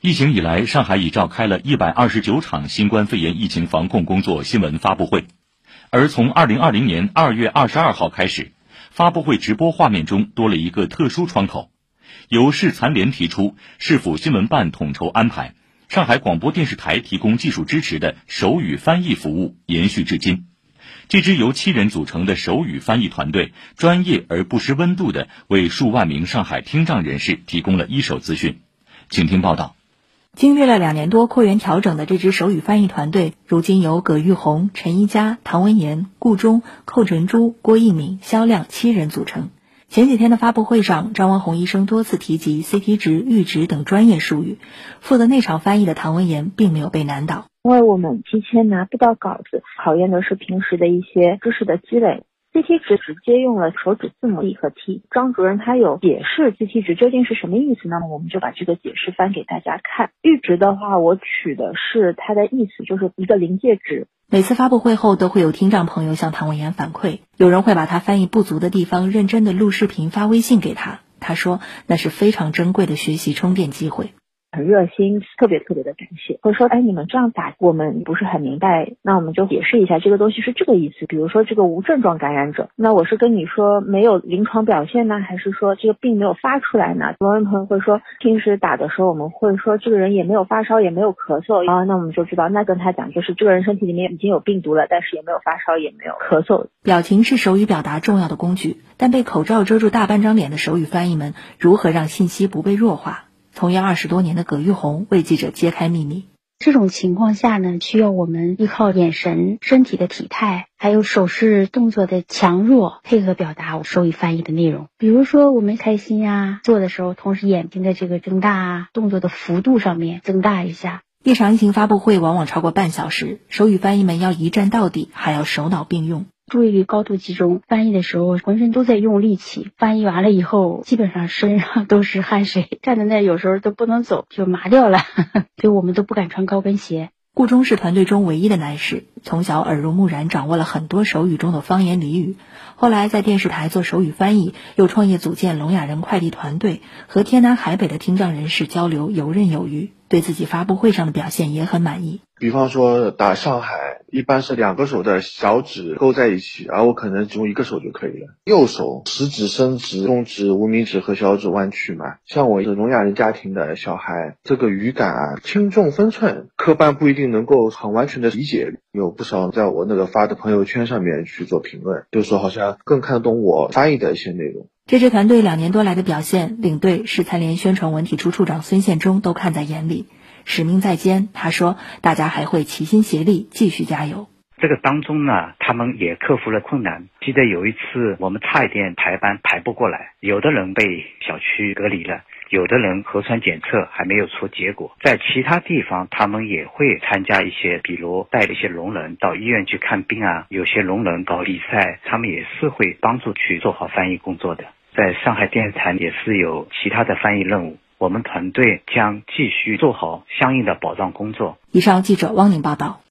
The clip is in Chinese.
疫情以来，上海已召开了一百二十九场新冠肺炎疫情防控工作新闻发布会，而从二零二零年二月二十二号开始，发布会直播画面中多了一个特殊窗口，由市残联提出，市府新闻办统筹安排，上海广播电视台提供技术支持的手语翻译服务延续至今。这支由七人组成的手语翻译团队，专业而不失温度的为数万名上海听障人士提供了一手资讯。请听报道。经历了两年多扩员调整的这支手语翻译团队，如今由葛玉红、陈一佳、唐文言、顾忠、寇晨珠、郭一敏、肖亮七人组成。前几天的发布会上，张文宏医生多次提及 CT 值、阈值等专业术语，负责那场翻译的唐文言并没有被难倒。因为我们提前拿不到稿子，考验的是平时的一些知识的积累。CT 值直接用了手指字母 E 和 T。张主任他有解释 CT 值究竟是什么意思，那么我们就把这个解释翻给大家看。阈值的话，我取的是它的意思，就是一个临界值。每次发布会后，都会有听障朋友向唐文言反馈，有人会把他翻译不足的地方认真的录视频发微信给他。他说那是非常珍贵的学习充电机会。很热心，特别特别的感谢。或者说，哎，你们这样打，我们不是很明白，那我们就解释一下，这个东西是这个意思。比如说，这个无症状感染者，那我是跟你说没有临床表现呢，还是说这个病没有发出来呢？很多朋友会说，平时打的时候，我们会说这个人也没有发烧，也没有咳嗽啊，那我们就知道，那跟他讲，就是这个人身体里面已经有病毒了，但是也没有发烧，也没有咳嗽。表情是手语表达重要的工具，但被口罩遮住大半张脸的手语翻译们，如何让信息不被弱化？从业二十多年的葛玉红为记者揭开秘密。这种情况下呢，需要我们依靠眼神、身体的体态，还有手势动作的强弱，配合表达我手语翻译的内容。比如说，我们开心啊，做的时候，同时眼睛的这个睁大啊，动作的幅度上面增大一下。一场疫情发布会往往超过半小时，手语翻译们要一站到底，还要手脑并用。注意力高度集中，翻译的时候浑身都在用力气。翻译完了以后，基本上身上都是汗水，站在那有时候都不能走，就麻掉了，所以我们都不敢穿高跟鞋。顾中是团队中唯一的男士，从小耳濡目染，掌握了很多手语中的方言俚语。后来在电视台做手语翻译，又创业组建聋哑人快递团队，和天南海北的听障人士交流游刃有余。对自己发布会上的表现也很满意。比方说打上海，一般是两个手的小指勾在一起，而我可能只用一个手就可以了。右手食指伸直，中指、无名指和小指弯曲嘛。像我是聋哑人家庭的小孩，这个语感啊轻重分寸，科班不一定能够很完全的理解。有不少在我那个发的朋友圈上面去做评论，就说好像更看得懂我翻译的一些内容。这支团队两年多来的表现，领队市残联宣传文体处处长孙宪忠都看在眼里。使命在肩，他说：“大家还会齐心协力，继续加油。”这个当中呢，他们也克服了困难。记得有一次，我们差一点排班排不过来，有的人被小区隔离了，有的人核酸检测还没有出结果。在其他地方，他们也会参加一些，比如带了一些聋人到医院去看病啊。有些聋人搞比赛，他们也是会帮助去做好翻译工作的。在上海电视台也是有其他的翻译任务，我们团队将继续做好相应的保障工作。以上记者汪宁报道。